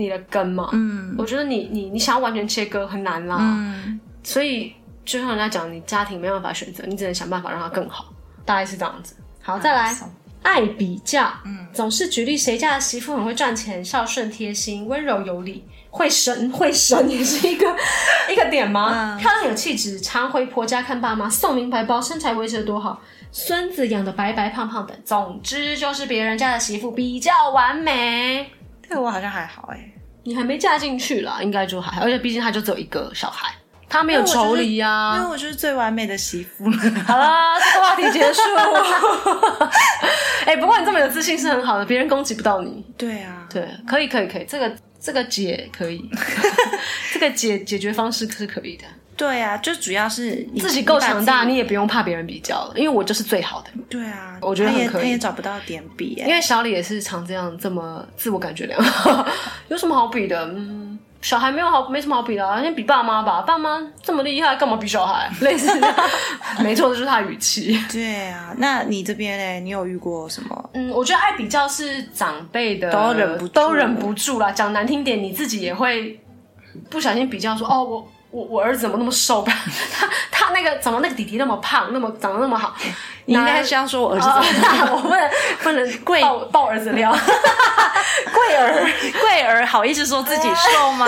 你的根嘛。嗯，我觉得你你你想要完全切割很难啦。嗯，所以就像人家讲，你家庭没办法选择，你只能想办法让它更好，大概是这样子。好，再来。爱比较，嗯，总是举例谁家的媳妇很会赚钱、孝顺、贴心、温柔有礼、会生会生，也是一个 一个点吗？漂亮有气质，常回婆家看爸妈，送名牌包，身材维持的多好，孙子养的白白胖胖的，总之就是别人家的媳妇比较完美。对我好像还好哎，你还没嫁进去啦，应该就还好，而且毕竟他就只有一个小孩，他没有妯娌呀、因为我就是最完美的媳妇。好了，这个话题结束。哎、不过你这么有自信是很好的，别人攻击不到你。对啊，对，可以，可以，可以，这个这个解可以，这个解 解决方式是可以的。对啊，就主要是你自己够强大，你也不用怕别人比较了，因为我就是最好的。对啊，我觉得很可以他也找不到点比哎，因为小李也是常这样这么自我感觉良好，有什么好比的？嗯，小孩没有好，没什么好比的、啊，先比爸妈吧。爸妈这么厉害，干嘛比小孩？类似没错，这就是他的语气。对啊，那你这边呢，你有遇过什么？嗯，我觉得爱比较是长辈的，都忍不住都忍不住啦。讲难听点，你自己也会不小心比较说，哦，我我我儿子怎么那么瘦？他他那个怎么那个弟弟那么胖，那么长得那么好？你应该是要说我儿子 怎么样我不能不能贵爆爆儿子料，贵儿贵儿好意思说自己瘦吗？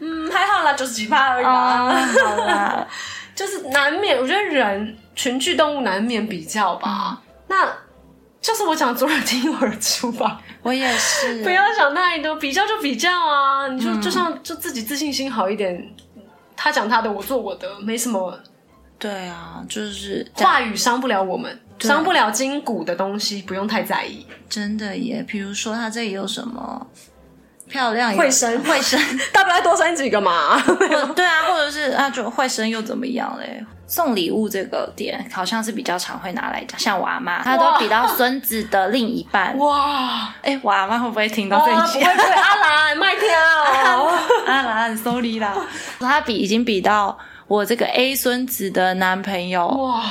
嗯还好啦，九十几趴而已啊，啦。好啦，就是难免，我觉得人群居动物难免比较吧。那就是我讲左耳进右耳出吧。我也是，不要想太多，比较就比较啊！你就、就像就自己自信心好一点，他讲他的，我做我的，没什么对啊，就是话语伤不了我们，伤不了筋骨的东西，不用太在意。真的耶。比如说他这里有什么漂亮会生会生，大不了多生几个嘛。对啊，或者是啊，就会生又怎么样嘞？送礼物这个点好像是比较常会拿来讲，像我阿妈，她都比到孙子的另一半。哇，哎，我阿妈会不会听到这啊一句？阿兰麦跳哦。啊啦，sorry 啦，她比已经比到我这个 A 孙子的男朋友，哇，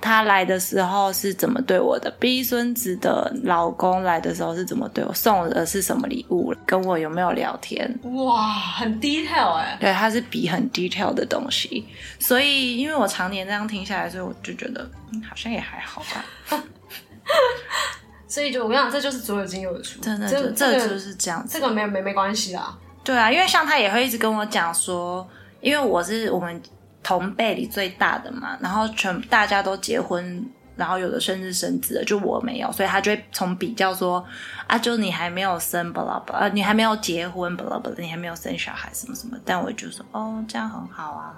他来的时候是怎么对我的？B 孙子的老公来的时候是怎么对我？送的是什么礼物？跟我有没有聊天？哇，很 detail 哎、对，他是比很 detail 的东西，所以因为我常年这样听下来，所以我就觉得，嗯，好像也还好吧。所以就我跟你讲，这就是左有进右有出，真的，这这就是这样子。这个没没没关系啦。对啊，因为像他也会一直跟我讲说，因为我是我们同辈里最大的嘛，然后全大家都结婚，然后有的甚至生子了，就我没有，所以他就会从比较说啊，就你还没有生巴拉巴拉，呃你还没有结婚巴拉巴拉，你还没有生小孩什么什么，但我就说哦，这样很好啊。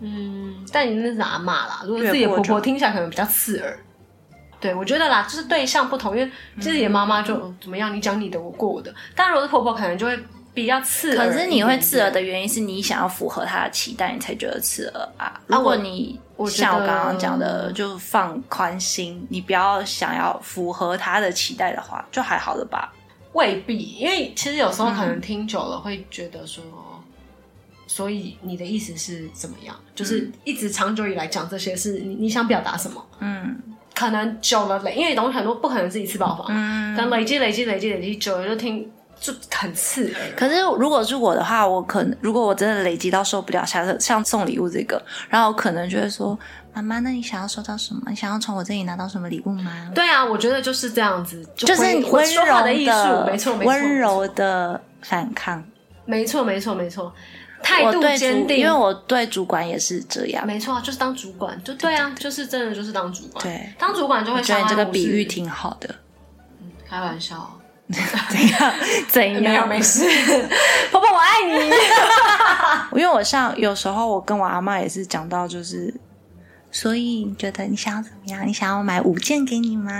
嗯，但你那是阿妈啦，如果自己的婆婆听起来可能比较刺耳。对，我觉得啦，就是对象不同，因为自己的妈妈就、嗯怎么样，你讲你的，我过我的。但如果是婆婆，可能就会比较刺。可是你会刺耳的原因是你想要符合他的期待，你才觉得刺耳啊。如果你像我刚刚讲的，就放宽心，你不要想要符合他的期待的话，就还好了吧？未必，因为其实有时候可能听久了会觉得说，所以你的意思是怎么样？就是一直长久以来讲这些是你你想表达什么？嗯，可能久了累，因为东西很多不可能是一次爆发，嗯，可能累积累积累积累积久了就听就很刺耳。可是如果是我的话，我可能如果我真的累积到受不了，下次像送礼物这个，然后我可能就会说：“妈妈，那你想要收到什么？你想要从我这里拿到什么礼物吗？”对啊，我觉得就是这样子，就是回温柔的艺术，没错没错，温柔的反抗。没错，没错，没错，态度坚定，因为我对主管也是这样。没错，就是当主管，就对啊，就是真的就是当主管。对当主管就会觉得你这个比喻挺好的。开玩笑，怎样？怎样？没有没事，婆婆我爱你。因为我像有时候我跟我阿妈也是讲到，就是，所以你觉得你想要怎么样？你想要我买五件给你吗？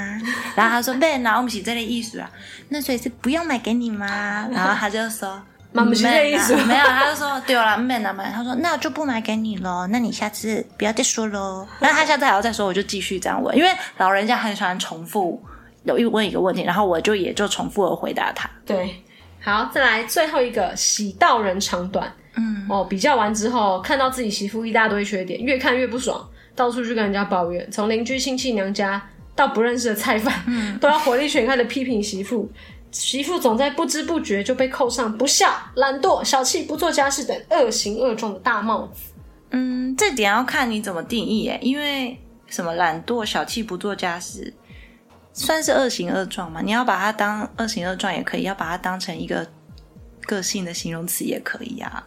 然后她说：“对，那我们是这类艺术啊，那所以是不用买给你吗？”然后她就说。嘛不是这类艺术嗯没有，他就说对了，没拿买。他说那我就不买给你喽，那你下次不要再说喽。然后他下次还要再说，我就继续这样问，因为老人家很喜欢重复有一问一个问题，然后我就也就重复的回答他。对，好，再来最后一个，喜到人长短。嗯，哦，比较完之后，看到自己媳妇一大堆缺点，越看越不爽，到处去跟人家抱怨，从邻居、亲戚、娘家到不认识的菜贩，都要火力全开的批评媳妇。媳妇总在不知不觉就被扣上不孝、懒惰、小气、不做家事等恶行恶状的大帽子。嗯，这点要看你怎么定义耶，因为什么懒惰、小气、不做家事，算是恶形恶状嘛？你要把它当恶形恶状也可以，要把它当成一个个性的形容词也可以啊。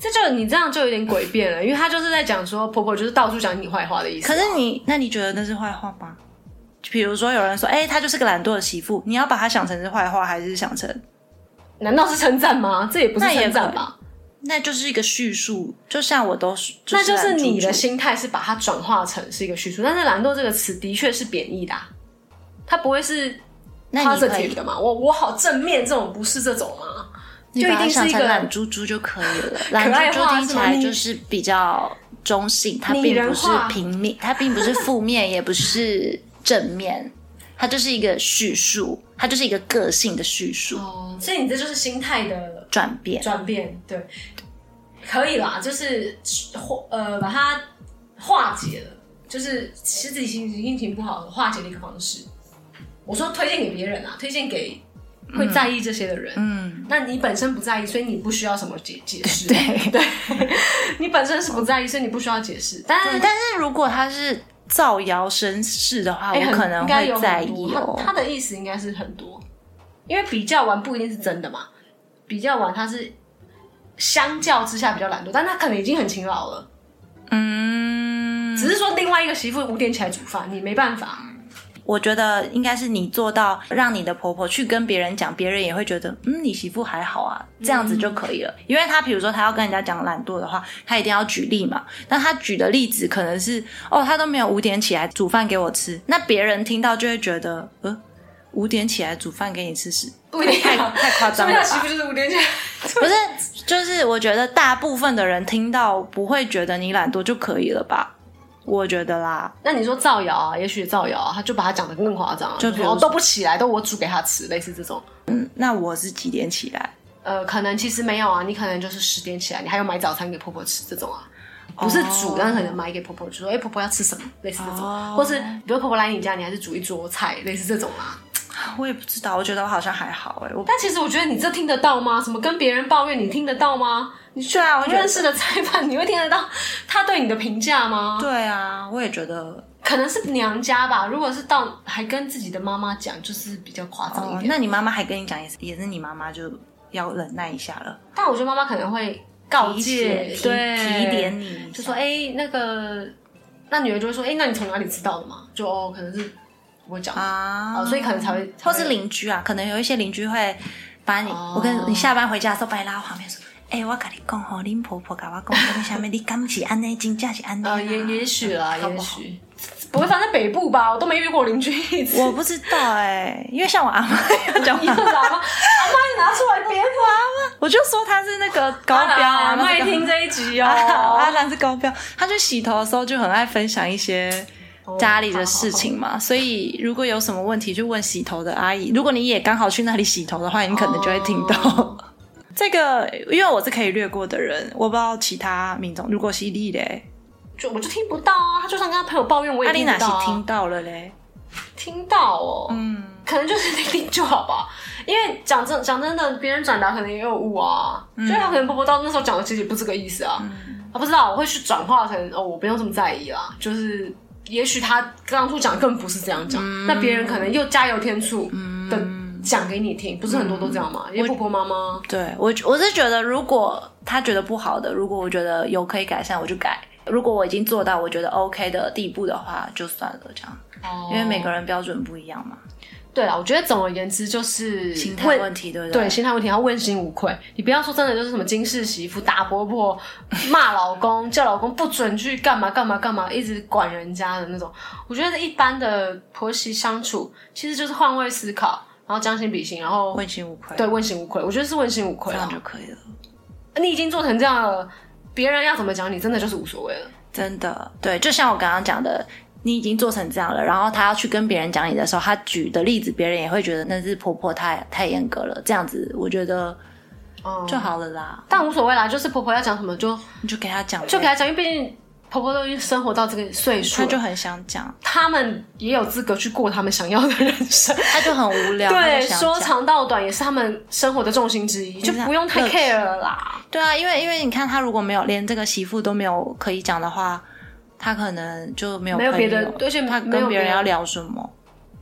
这就你这样就有点诡辩了，因为他就是在讲说婆婆就是到处讲你坏话的意思啊。可是你，那你觉得那是坏话吗？就比如说有人说，哎、她就是个懒惰的媳妇，你要把她想成是坏话，还是想成难道是称赞吗？这也不是称赞吧？那就是一个叙述？就像我都是，就那就是你的心态是把它转化成是一个叙述，但是懒惰这个词的确是贬义的、啊，它不会是 positive 以的嘛？我我好正面这种不是这种吗？你就一定是一个懒猪猪就可以了。懒猪猪听起来就是比较中性，它并不是平面，它并不是负面，也不是正面，它就是一个叙述，它就是一个个性的叙述哦，所以你这就是心态的转变。转变，对，可以啦，就是化呃把它化解了，就是其实自己心心情不好化解的一个方式。我说推荐给别人啊，推荐给会在意这些的人。嗯，那你本身不在意，所以你不需要什么解解释。对对，你本身是不在意，所以你不需要解释。但是但是如果他是造谣生事的话，我可能会在意哦他。他的意思应该是很多，因为比较完不一定是真的嘛。比较完他是相较之下比较懒惰，但他可能已经很勤劳了。嗯，只是说另外一个媳妇五点起来煮饭，你没办法。我觉得应该是你做到让你的婆婆去跟别人讲，别人也会觉得，嗯，你媳妇还好啊，这样子就可以了。因为她比如说她要跟人家讲懒惰的话，她一定要举例嘛。那她举的例子可能是，哦，她都没有五点起来煮饭给我吃，那别人听到就会觉得，呃，五点起来煮饭给你吃是太太夸张了吧是五点起来。不是，就是我觉得大部分的人听到不会觉得你懒惰就可以了吧？我觉得啦，那你说造谣啊，也许造谣啊，他就把他讲的更夸张啊，就就比如都不起来，都我煮给他吃，类似这种。嗯那我是几点起来？呃，可能其实没有啊，你可能就是十点起来，你还要买早餐给婆婆吃这种啊，不是煮，但是可能买给婆婆，就说哎、婆婆要吃什么，类似这种，哦或是比如婆婆来你家，你还是煮一桌菜，类似这种啊。我也不知道，我觉得我好像还好哎、我但其实我觉得你这听得到吗？什么跟别人抱怨，你听得到吗？你对啊，我认识的裁判，你会听得到他对你的评价吗？对啊，我也觉得可能是娘家吧。如果是到还跟自己的妈妈讲，就是比较夸张一哦，点。那你妈妈还跟你讲，也是也是你妈妈就要忍耐一下了，但我觉得妈妈可能会告诫，提对，提点你，就说哎、那个，那女儿就会说，哎、那你从哪里知道的嘛？就哦，可能是我讲的，啊哦，所以可能才会，或是邻居啊，可能有一些邻居会把你，哦我跟你下班回家的时候把你拉到旁边说。哎、我跟你讲吼，恁婆婆跟我讲，那个下面你敢是安尼，真正是安尼啊。呃，也也许啦，也许不会发生在北部吧？我都没遇过邻居一次。我不知道哎、因为像我阿妈要讲你话，知道吗？阿妈，你拿出来编啊！我就说她是那个高标啊，阿妈那个也听这一集哦。阿兰是高标，他去洗头的时候就很爱分享一些家里的事情嘛，所以如果有什么问题就问洗头的阿姨。如果你也刚好去那里洗头的话，你可能就会听到。哦 这个，因为我是可以略过的人，我不知道其他民众。如果是你嘞，就我就听不到啊，他就算跟他朋友抱怨，我也阿丽娜是听不到、啊。听到了嘞，听到哦，嗯，可能就是听听就好吧。因为讲真讲真的，别人转达可能也有误啊，嗯所以他可能婆婆到那时候讲的其实也不是这个意思啊。他不知道，我会去转化成哦，我不用这么在意啦。就是也许他当初讲更不是这样讲，嗯那别人可能又加油添醋的讲给你听，不是很多都这样吗？因为婆婆妈妈，对我我是觉得，如果他觉得不好的，如果我觉得有可以改善，我就改；如果我已经做到我觉得 OK 的地步的话，就算了这样。哦因为每个人标准不一样嘛。对了，我觉得总而言之就是心态问题，对不对？对，心态问题要问心无愧。你不要说真的，就是什么金氏媳妇打婆婆、骂老公、叫老公不准去干嘛干嘛干嘛，一直管人家的那种。我觉得一般的婆媳相处，其实就是换位思考，然后将心比心，然后问心无愧。对，问心无愧。我觉得是问心无愧，这样就可以了。你已经做成这样了，别人要怎么讲你，真的就是无所谓了。真的，对，就像我刚刚讲的。你已经做成这样了，然后他要去跟别人讲你的时候，他举的例子，别人也会觉得那是婆婆太太严格了。这样子，我觉得就好了啦。但无所谓啦，就是婆婆要讲什么就你 就给她讲，就给她讲，因为毕竟婆婆都已经生活到这个岁数，她就很想讲，他们也有资格去过他们想要的人生。她就很无聊，对，说长道短也是他们生活的重心之一，就不用太 care 了啦。对啊，因为因为你看，他如果没有连这个媳妇都没有可以讲的话。他可能就没有没有别的，而且他跟别人要聊什么，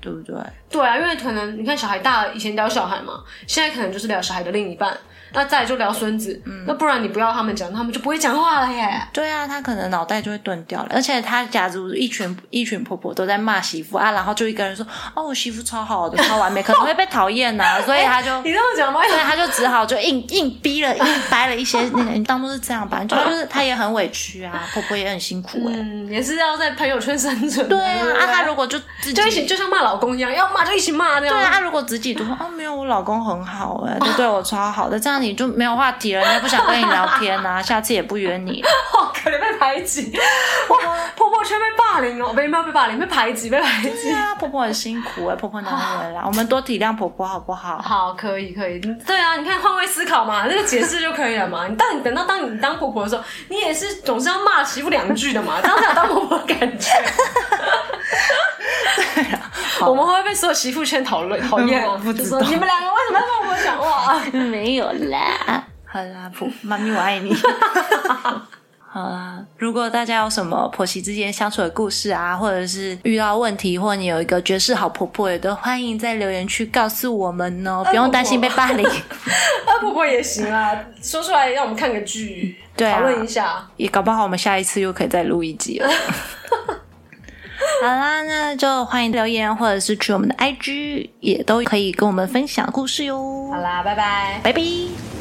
对不对？对啊，因为可能你看小孩大了，以前聊小孩嘛，现在可能就是聊小孩的另一半。那再就聊孙子，那不然你不要他们讲，他们就不会讲话了耶。对啊，他可能脑袋就会钝掉了。而且他假如一群一群婆婆都在骂媳妇啊，然后就一个人说：“哦，我媳妇超好的，超完美，可能会被讨厌呐。”所以他就你这么讲吗？所以他就只好就硬硬逼了，硬掰了一些那个，你当做是这样吧。就是他也很委屈啊，婆婆也很辛苦哎，也是要在朋友圈生存。对啊，啊他如果就自己就一起就像骂老公一样，要骂就一起骂那样。对啊，如果自己就说哦没有，我老公很好哎，就对我超好的，这样你就没有话题了。人家不想跟你聊天呐，下次也不约你。好可怜，被排挤。哇，婆婆圈被霸凌哦，没有被霸凌，被排挤，被排挤啊！婆婆很辛苦哎，婆婆难为啦，我们多体谅婆婆好不好？好，可以，可以。对啊，你看换位思考嘛，那个解释就可以了嘛。你当你等到当你当婆婆的时候，你也是总是要骂媳妇两句的嘛，这样才有当婆婆的感觉。对啊，我们会不会被所有媳妇圈讨论 讨厌啊？不知道你们两个为什么要跟我讲话？没有啦。好啦，婆妈咪，我爱你。好啦，如果大家有什么婆媳之间相处的故事啊，或者是遇到问题，或你有一个绝世好婆婆，也都欢迎在留言区告诉我们哦，不用担心被霸凌。二婆婆也行啊，说出来让我们看个剧，讨论一下，也搞不好我们下一次又可以再录一集了。好啦，那就欢迎留言，或者是去我们的 IG，也都可以跟我们分享故事哟。好啦，拜拜，拜拜。